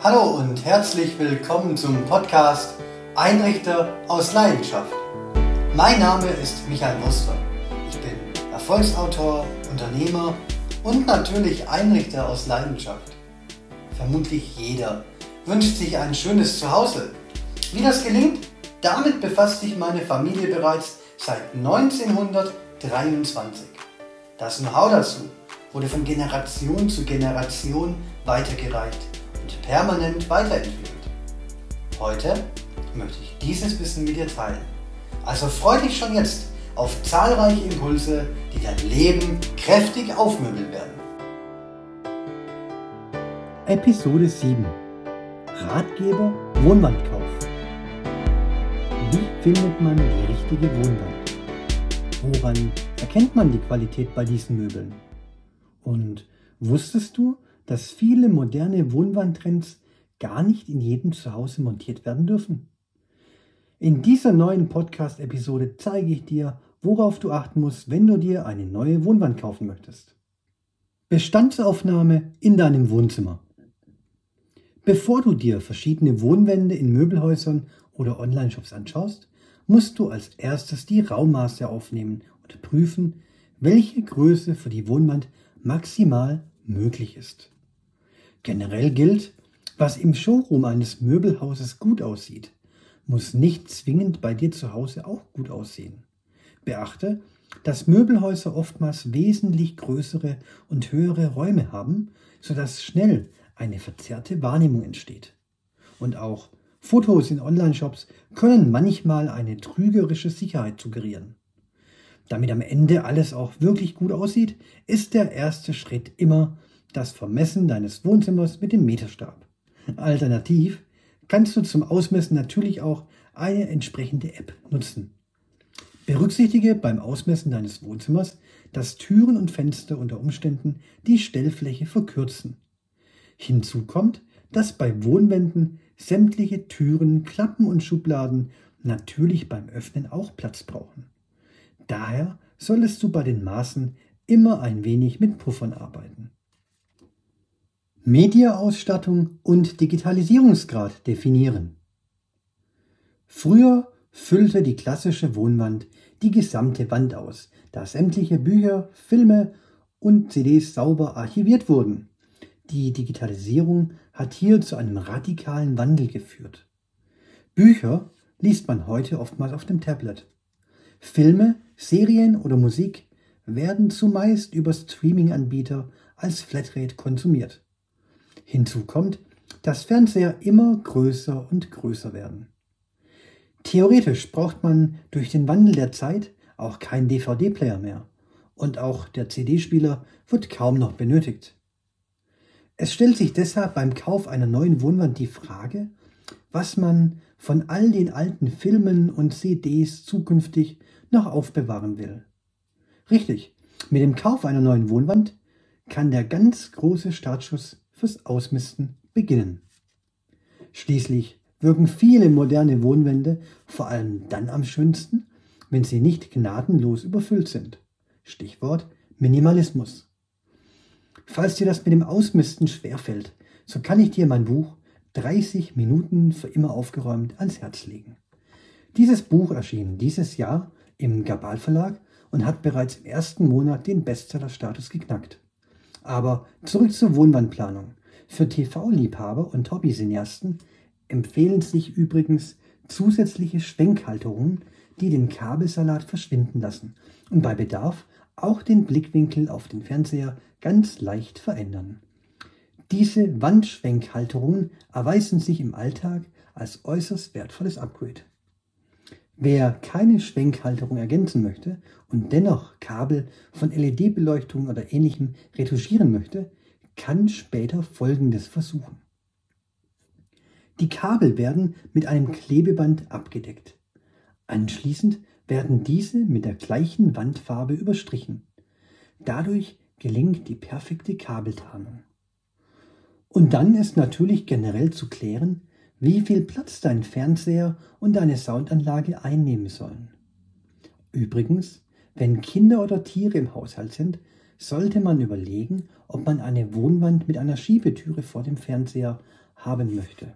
Hallo und herzlich willkommen zum Podcast Einrichter aus Leidenschaft. Mein Name ist Michael Muster. Ich bin Erfolgsautor, Unternehmer und natürlich Einrichter aus Leidenschaft. Vermutlich jeder wünscht sich ein schönes Zuhause. Wie das gelingt, damit befasst sich meine Familie bereits seit 1923. Das Know-how dazu wurde von Generation zu Generation weitergereicht und permanent weiterentwickelt. Heute möchte ich dieses Wissen mit dir teilen. Also freu dich schon jetzt auf zahlreiche Impulse, die dein Leben kräftig aufmöbeln werden. Episode 7 Ratgeber Wohnwandkauf. Wie findet man die richtige Wohnwand? Woran erkennt man die Qualität bei diesen Möbeln? Und wusstest du, dass viele moderne Wohnwandtrends gar nicht in jedem Zuhause montiert werden dürfen? In dieser neuen Podcast-Episode zeige ich dir, worauf du achten musst, wenn du dir eine neue Wohnwand kaufen möchtest. Bestandsaufnahme in deinem Wohnzimmer. Bevor du dir verschiedene Wohnwände in Möbelhäusern oder Online-Shops anschaust, musst du als erstes die Raummaße aufnehmen und prüfen, welche Größe für die Wohnwand maximal möglich ist. Generell gilt, was im Showroom eines Möbelhauses gut aussieht, muss nicht zwingend bei dir zu Hause auch gut aussehen. Beachte, dass Möbelhäuser oftmals wesentlich größere und höhere Räume haben, sodass schnell eine verzerrte Wahrnehmung entsteht. Und auch Fotos in Online-Shops können manchmal eine trügerische Sicherheit suggerieren. Damit am Ende alles auch wirklich gut aussieht, ist der erste Schritt immer das Vermessen deines Wohnzimmers mit dem Meterstab. Alternativ kannst du zum Ausmessen natürlich auch eine entsprechende App nutzen. Berücksichtige beim Ausmessen deines Wohnzimmers, dass Türen und Fenster unter Umständen die Stellfläche verkürzen. Hinzu kommt, dass bei Wohnwänden sämtliche Türen, Klappen und Schubladen natürlich beim Öffnen auch Platz brauchen. Daher solltest du bei den Maßen immer ein wenig mit Puffern arbeiten. Mediaausstattung und Digitalisierungsgrad definieren. Früher füllte die klassische Wohnwand die gesamte Wand aus, da sämtliche Bücher, Filme und CDs sauber archiviert wurden. Die Digitalisierung hat hier zu einem radikalen Wandel geführt. Bücher liest man heute oftmals auf dem Tablet. Filme, Serien oder Musik werden zumeist über Streaming-Anbieter als Flatrate konsumiert. Hinzu kommt, dass Fernseher immer größer und größer werden. Theoretisch braucht man durch den Wandel der Zeit auch keinen DVD-Player mehr und auch der CD-Spieler wird kaum noch benötigt. Es stellt sich deshalb beim Kauf einer neuen Wohnwand die Frage, was man von all den alten Filmen und CDs zukünftig noch aufbewahren will. Richtig, mit dem Kauf einer neuen Wohnwand kann der ganz große Startschuss fürs Ausmisten beginnen. Schließlich wirken viele moderne Wohnwände vor allem dann am schönsten, wenn sie nicht gnadenlos überfüllt sind. Stichwort Minimalismus. Falls dir das mit dem Ausmisten schwerfällt, so kann ich dir mein Buch 30 Minuten für immer aufgeräumt ans Herz legen. Dieses Buch erschien dieses Jahr im Gabal Verlag und hat bereits im ersten Monat den Bestseller-Status geknackt. Aber zurück zur Wohnwandplanung. Für TV-Liebhaber und Hobby-Cineasten empfehlen sich übrigens zusätzliche Schwenkhalterungen, die den Kabelsalat verschwinden lassen und bei Bedarf auch den Blickwinkel auf den Fernseher ganz leicht verändern. Diese Wandschwenkhalterungen erweisen sich im Alltag als äußerst wertvolles Upgrade. Wer keine Schwenkhalterung ergänzen möchte und dennoch Kabel von LED-Beleuchtung oder ähnlichem retuschieren möchte, kann später Folgendes versuchen. Die Kabel werden mit einem Klebeband abgedeckt. Anschließend werden diese mit der gleichen Wandfarbe überstrichen. Dadurch gelingt die perfekte Kabeltarnung. Und dann ist natürlich generell zu klären, wie viel Platz dein Fernseher und deine Soundanlage einnehmen sollen. Übrigens, wenn Kinder oder Tiere im Haushalt sind, sollte man überlegen, ob man eine Wohnwand mit einer Schiebetüre vor dem Fernseher haben möchte.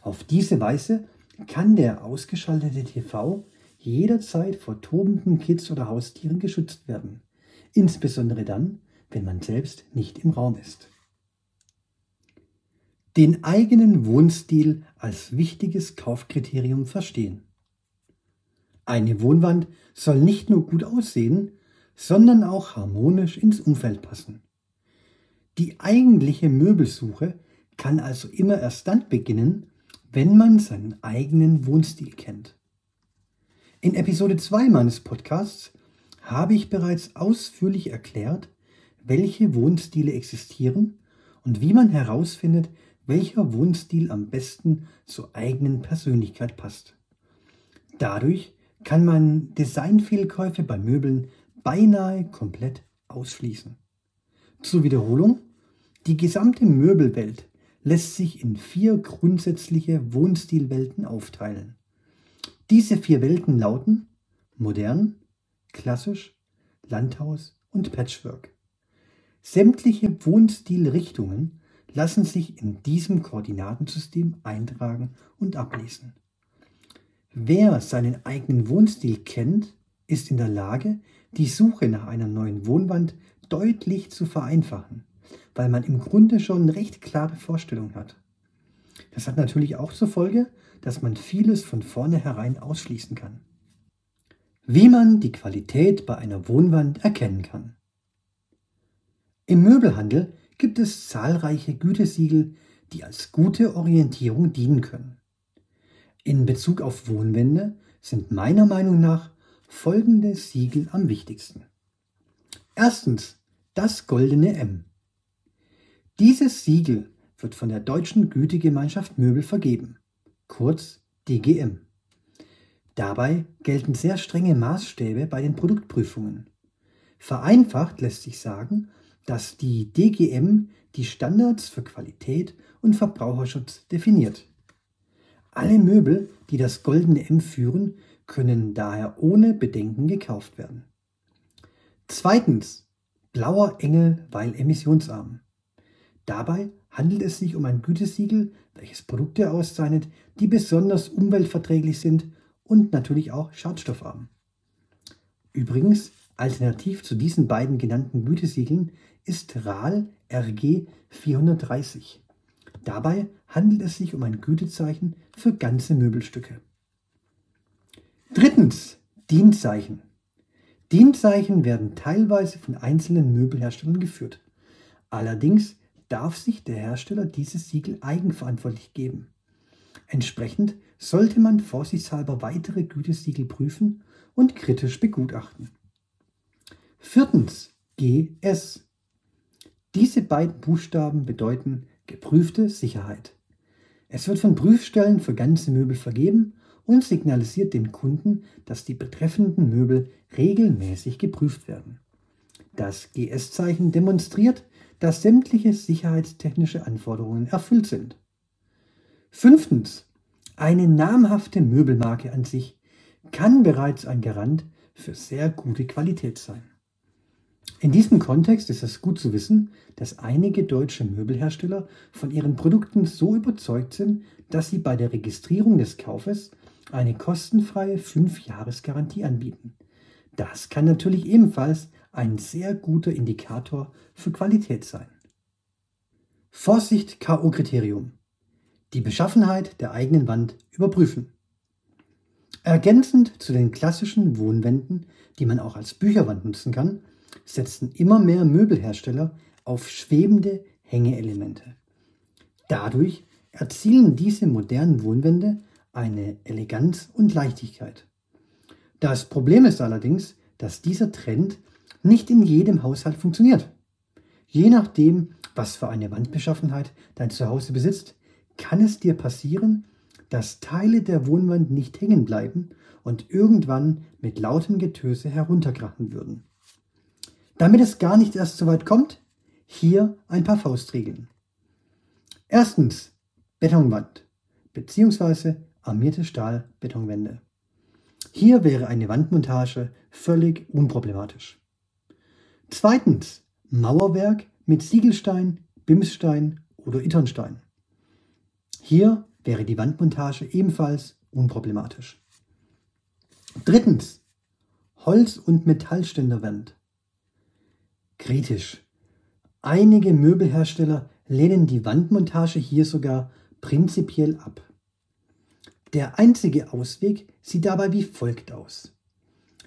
Auf diese Weise kann der ausgeschaltete TV jederzeit vor tobenden Kids oder Haustieren geschützt werden. Insbesondere dann, wenn man selbst nicht im Raum ist. Den eigenen Wohnstil als wichtiges Kaufkriterium verstehen. Eine Wohnwand soll nicht nur gut aussehen, sondern auch harmonisch ins Umfeld passen. Die eigentliche Möbelsuche kann also immer erst dann beginnen, wenn man seinen eigenen Wohnstil kennt. In Episode 2 meines Podcasts habe ich bereits ausführlich erklärt, welche Wohnstile existieren und wie man herausfindet, welcher Wohnstil am besten zur eigenen Persönlichkeit passt. Dadurch kann man Designfehlkäufe bei Möbeln beinahe komplett ausschließen. Zur Wiederholung, die gesamte Möbelwelt lässt sich in vier grundsätzliche Wohnstilwelten aufteilen. Diese vier Welten lauten modern, klassisch, Landhaus und Patchwork. Sämtliche Wohnstilrichtungen lassen sich in diesem Koordinatensystem eintragen und ablesen. Wer seinen eigenen Wohnstil kennt, ist in der Lage, die Suche nach einer neuen Wohnwand deutlich zu vereinfachen, weil man im Grunde schon recht klare Vorstellung hat. Das hat natürlich auch zur Folge, dass man vieles von vornherein ausschließen kann. Wie man die Qualität bei einer Wohnwand erkennen kann. Im Möbelhandel gibt es zahlreiche Gütesiegel, die als gute Orientierung dienen können. In Bezug auf Wohnwände sind meiner Meinung nach folgende Siegel am wichtigsten. Erstens das goldene M. Dieses Siegel wird von der Deutschen Gütegemeinschaft Möbel vergeben, kurz DGM. Dabei gelten sehr strenge Maßstäbe bei den Produktprüfungen. Vereinfacht lässt sich sagen, dass die DGM die Standards für Qualität und Verbraucherschutz definiert. Alle Möbel, die das goldene M führen, können daher ohne Bedenken gekauft werden. Zweitens, blauer Engel, weil emissionsarm. Dabei handelt es sich um ein Gütesiegel, welches Produkte auszeichnet, die besonders umweltverträglich sind und natürlich auch schadstoffarm. Übrigens, alternativ zu diesen beiden genannten Gütesiegeln ist RAL RG 430. Dabei handelt es sich um ein Gütezeichen für ganze Möbelstücke. Drittens, DIN-Zeichen. DIN-Zeichen werden teilweise von einzelnen Möbelherstellern geführt. Allerdings darf sich der Hersteller dieses Siegel eigenverantwortlich geben. Entsprechend sollte man vorsichtshalber weitere Gütesiegel prüfen und kritisch begutachten. Viertens, GS. Diese beiden Buchstaben bedeuten geprüfte Sicherheit. Es wird von Prüfstellen für ganze Möbel vergeben und signalisiert den Kunden, dass die betreffenden Möbel regelmäßig geprüft werden. Das GS-Zeichen demonstriert, dass sämtliche sicherheitstechnische Anforderungen erfüllt sind. Fünftens. Eine namhafte Möbelmarke an sich kann bereits ein Garant für sehr gute Qualität sein. In diesem Kontext ist es gut zu wissen, dass einige deutsche Möbelhersteller von ihren Produkten so überzeugt sind, dass sie bei der Registrierung des Kaufes eine kostenfreie 5-Jahres-Garantie anbieten. Das kann natürlich ebenfalls ein sehr guter Indikator für Qualität sein. Vorsicht KO-Kriterium. Die Beschaffenheit der eigenen Wand überprüfen. Ergänzend zu den klassischen Wohnwänden, die man auch als Bücherwand nutzen kann, setzen immer mehr Möbelhersteller auf schwebende Hängeelemente. Dadurch erzielen diese modernen Wohnwände eine Eleganz und Leichtigkeit. Das Problem ist allerdings, dass dieser Trend nicht in jedem Haushalt funktioniert. Je nachdem, was für eine Wandbeschaffenheit dein Zuhause besitzt, kann es dir passieren, dass Teile der Wohnwand nicht hängen bleiben und irgendwann mit lautem Getöse herunterkrachen würden. Damit es gar nicht erst so weit kommt, hier ein paar Faustregeln. Erstens Betonwand bzw. armierte Stahlbetonwände. Hier wäre eine Wandmontage völlig unproblematisch. Zweitens Mauerwerk mit Ziegelstein, Bimsstein oder Itternstein. Hier wäre die Wandmontage ebenfalls unproblematisch. Drittens. Holz- und Metallständerwand. Kritisch. Einige Möbelhersteller lehnen die Wandmontage hier sogar prinzipiell ab. Der einzige Ausweg sieht dabei wie folgt aus.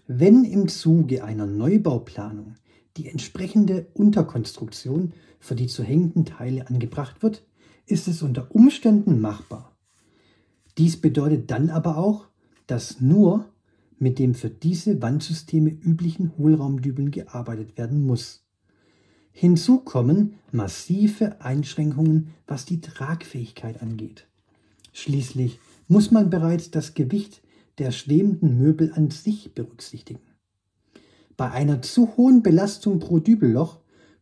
Wenn im Zuge einer Neubauplanung die entsprechende Unterkonstruktion für die zu hängenden Teile angebracht wird, ist es unter Umständen machbar. Dies bedeutet dann aber auch, dass nur mit dem für diese Wandsysteme üblichen Hohlraumdübeln gearbeitet werden muss. Hinzu kommen massive Einschränkungen, was die Tragfähigkeit angeht. Schließlich muss man bereits das Gewicht der schwebenden Möbel an sich berücksichtigen. Bei einer zu hohen Belastung pro Dübelloch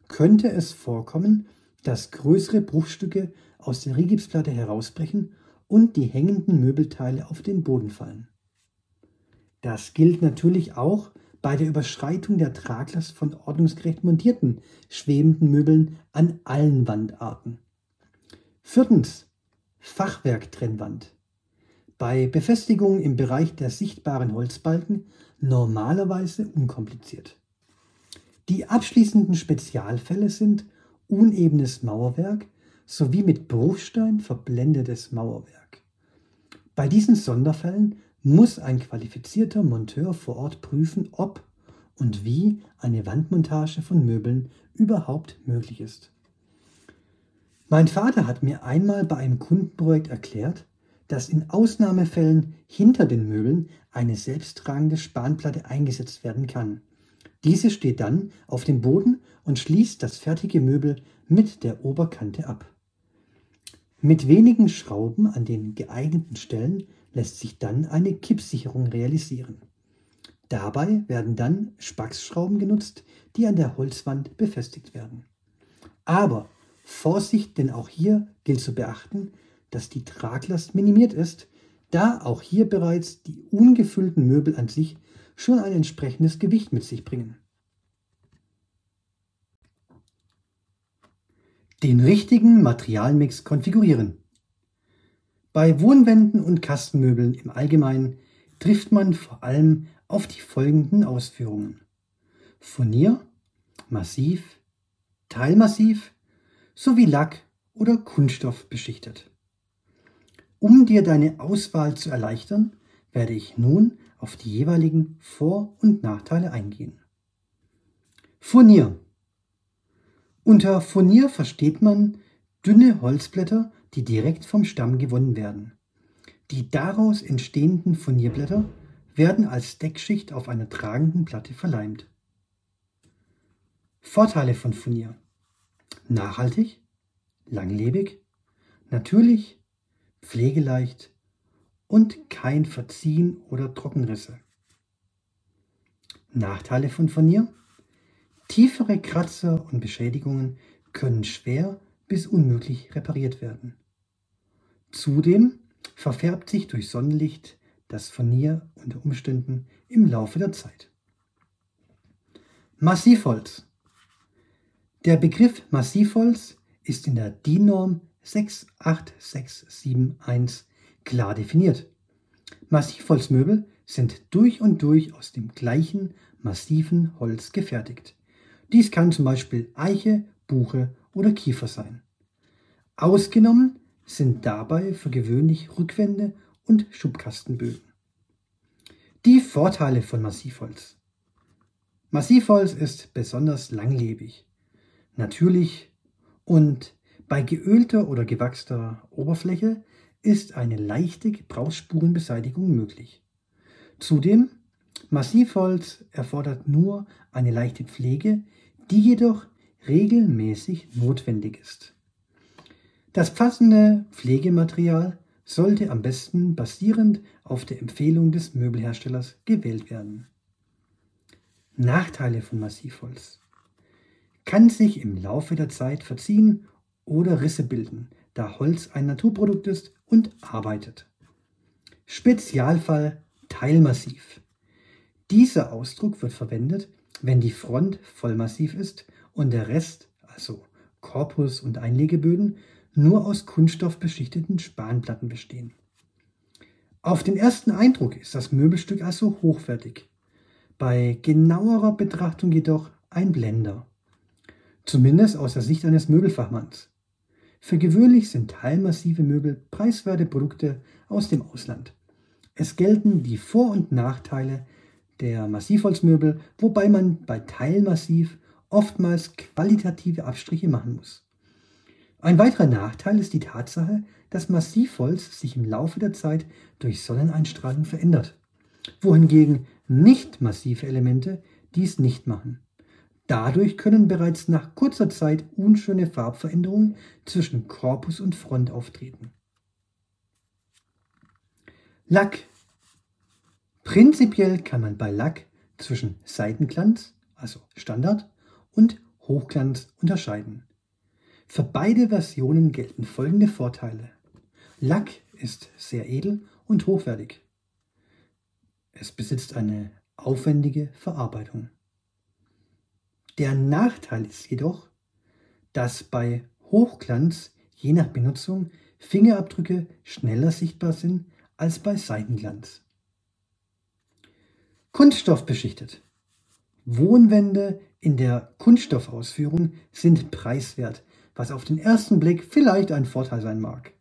könnte es vorkommen, dass größere Bruchstücke aus der Rigipsplatte herausbrechen und die hängenden Möbelteile auf den Boden fallen. Das gilt natürlich auch bei der Überschreitung der Traglast von ordnungsgerecht montierten schwebenden Möbeln an allen Wandarten. Viertens. Fachwerktrennwand. Bei Befestigungen im Bereich der sichtbaren Holzbalken normalerweise unkompliziert. Die abschließenden Spezialfälle sind unebenes Mauerwerk sowie mit Bruchstein verblendetes Mauerwerk. Bei diesen Sonderfällen muss ein qualifizierter Monteur vor Ort prüfen, ob und wie eine Wandmontage von Möbeln überhaupt möglich ist. Mein Vater hat mir einmal bei einem Kundenprojekt erklärt, dass in Ausnahmefällen hinter den Möbeln eine selbsttragende Spanplatte eingesetzt werden kann. Diese steht dann auf dem Boden und schließt das fertige Möbel mit der Oberkante ab. Mit wenigen Schrauben an den geeigneten Stellen lässt sich dann eine Kippsicherung realisieren. Dabei werden dann Spaxschrauben genutzt, die an der Holzwand befestigt werden. Aber Vorsicht, denn auch hier gilt zu beachten, dass die Traglast minimiert ist, da auch hier bereits die ungefüllten Möbel an sich schon ein entsprechendes Gewicht mit sich bringen. Den richtigen Materialmix konfigurieren. Bei Wohnwänden und Kastenmöbeln im Allgemeinen trifft man vor allem auf die folgenden Ausführungen. Furnier, Massiv, Teilmassiv sowie Lack oder Kunststoff beschichtet. Um dir deine Auswahl zu erleichtern, werde ich nun auf die jeweiligen Vor- und Nachteile eingehen. Furnier. Unter Furnier versteht man dünne Holzblätter, die direkt vom Stamm gewonnen werden. Die daraus entstehenden Furnierblätter werden als Deckschicht auf einer tragenden Platte verleimt. Vorteile von Furnier. Nachhaltig, langlebig, natürlich pflegeleicht und kein Verziehen oder Trockenrisse. Nachteile von Furnier? Tiefere Kratzer und Beschädigungen können schwer bis unmöglich repariert werden. Zudem verfärbt sich durch Sonnenlicht das Furnier unter Umständen im Laufe der Zeit. Massivholz. Der Begriff Massivholz ist in der DIN-Norm 68671 klar definiert. Massivholzmöbel sind durch und durch aus dem gleichen massiven Holz gefertigt. Dies kann zum Beispiel Eiche, Buche oder Kiefer sein. Ausgenommen sind dabei für gewöhnlich Rückwände und Schubkastenbögen. Die Vorteile von Massivholz. Massivholz ist besonders langlebig, natürlich und bei geölter oder gewachster Oberfläche ist eine leichte Gebrauchsspurenbeseitigung möglich. Zudem, Massivholz erfordert nur eine leichte Pflege, die jedoch regelmäßig notwendig ist. Das passende Pflegematerial sollte am besten basierend auf der Empfehlung des Möbelherstellers gewählt werden. Nachteile von Massivholz. Kann sich im Laufe der Zeit verziehen oder Risse bilden, da Holz ein Naturprodukt ist und arbeitet. Spezialfall Teilmassiv. Dieser Ausdruck wird verwendet, wenn die Front vollmassiv ist und der Rest, also Korpus und Einlegeböden, nur aus kunststoffbeschichteten Spanplatten bestehen. Auf den ersten Eindruck ist das Möbelstück also hochwertig. Bei genauerer Betrachtung jedoch ein Blender. Zumindest aus der Sicht eines Möbelfachmanns. Für gewöhnlich sind teilmassive Möbel preiswerte Produkte aus dem Ausland. Es gelten die Vor- und Nachteile der Massivholzmöbel, wobei man bei Teilmassiv oftmals qualitative Abstriche machen muss. Ein weiterer Nachteil ist die Tatsache, dass Massivholz sich im Laufe der Zeit durch Sonneneinstrahlung verändert, wohingegen nicht massive Elemente dies nicht machen. Dadurch können bereits nach kurzer Zeit unschöne Farbveränderungen zwischen Korpus und Front auftreten. Lack. Prinzipiell kann man bei Lack zwischen Seitenglanz, also Standard, und Hochglanz unterscheiden. Für beide Versionen gelten folgende Vorteile. Lack ist sehr edel und hochwertig. Es besitzt eine aufwendige Verarbeitung. Der Nachteil ist jedoch, dass bei Hochglanz je nach Benutzung Fingerabdrücke schneller sichtbar sind als bei Seitenglanz. Kunststoff beschichtet. Wohnwände in der Kunststoffausführung sind preiswert, was auf den ersten Blick vielleicht ein Vorteil sein mag.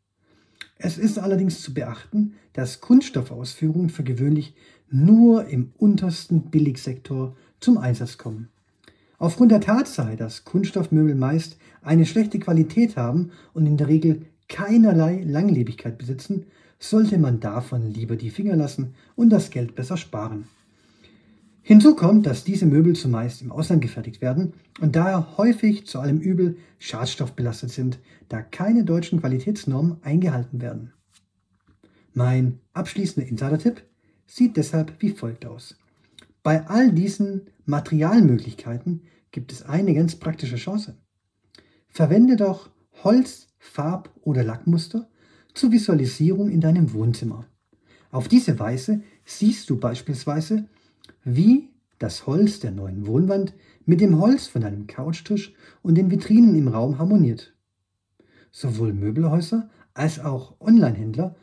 Es ist allerdings zu beachten, dass Kunststoffausführungen für gewöhnlich nur im untersten Billigsektor zum Einsatz kommen. Aufgrund der Tatsache, dass Kunststoffmöbel meist eine schlechte Qualität haben und in der Regel keinerlei Langlebigkeit besitzen, sollte man davon lieber die Finger lassen und das Geld besser sparen. Hinzu kommt, dass diese Möbel zumeist im Ausland gefertigt werden und daher häufig zu allem Übel schadstoffbelastet sind, da keine deutschen Qualitätsnormen eingehalten werden. Mein abschließender Insider-Tipp sieht deshalb wie folgt aus. Bei all diesen Materialmöglichkeiten gibt es eine ganz praktische Chance. Verwende doch Holz, Farb- oder Lackmuster zur Visualisierung in deinem Wohnzimmer. Auf diese Weise siehst du beispielsweise, wie das Holz der neuen Wohnwand mit dem Holz von deinem Couchtisch und den Vitrinen im Raum harmoniert. Sowohl Möbelhäuser als auch Onlinehändler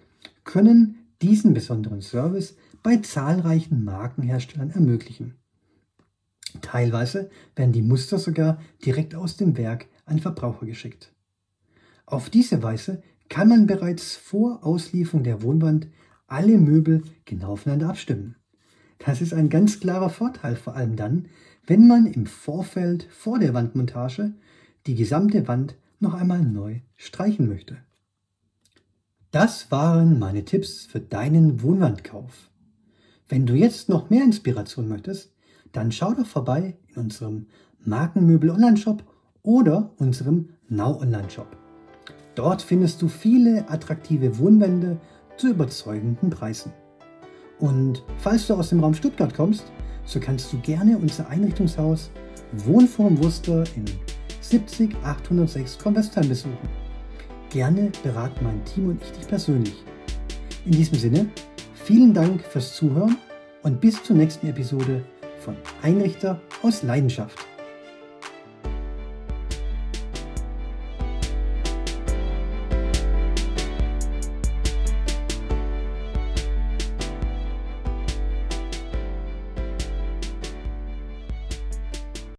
können diesen besonderen Service bei zahlreichen Markenherstellern ermöglichen. Teilweise werden die Muster sogar direkt aus dem Werk an Verbraucher geschickt. Auf diese Weise kann man bereits vor Auslieferung der Wohnwand alle Möbel genau aufeinander abstimmen. Das ist ein ganz klarer Vorteil, vor allem dann, wenn man im Vorfeld vor der Wandmontage die gesamte Wand noch einmal neu streichen möchte. Das waren meine Tipps für deinen Wohnwandkauf. Wenn du jetzt noch mehr Inspiration möchtest, dann schau doch vorbei in unserem Markenmöbel Online-Shop oder unserem Now Online-Shop. Dort findest du viele attraktive Wohnwände zu überzeugenden Preisen. Und falls du aus dem Raum Stuttgart kommst, so kannst du gerne unser Einrichtungshaus Wohnform Wuster in 70806 Convestheim besuchen. Gerne beraten mein Team und ich dich persönlich. In diesem Sinne, vielen Dank fürs Zuhören und bis zur nächsten Episode von Einrichter aus Leidenschaft.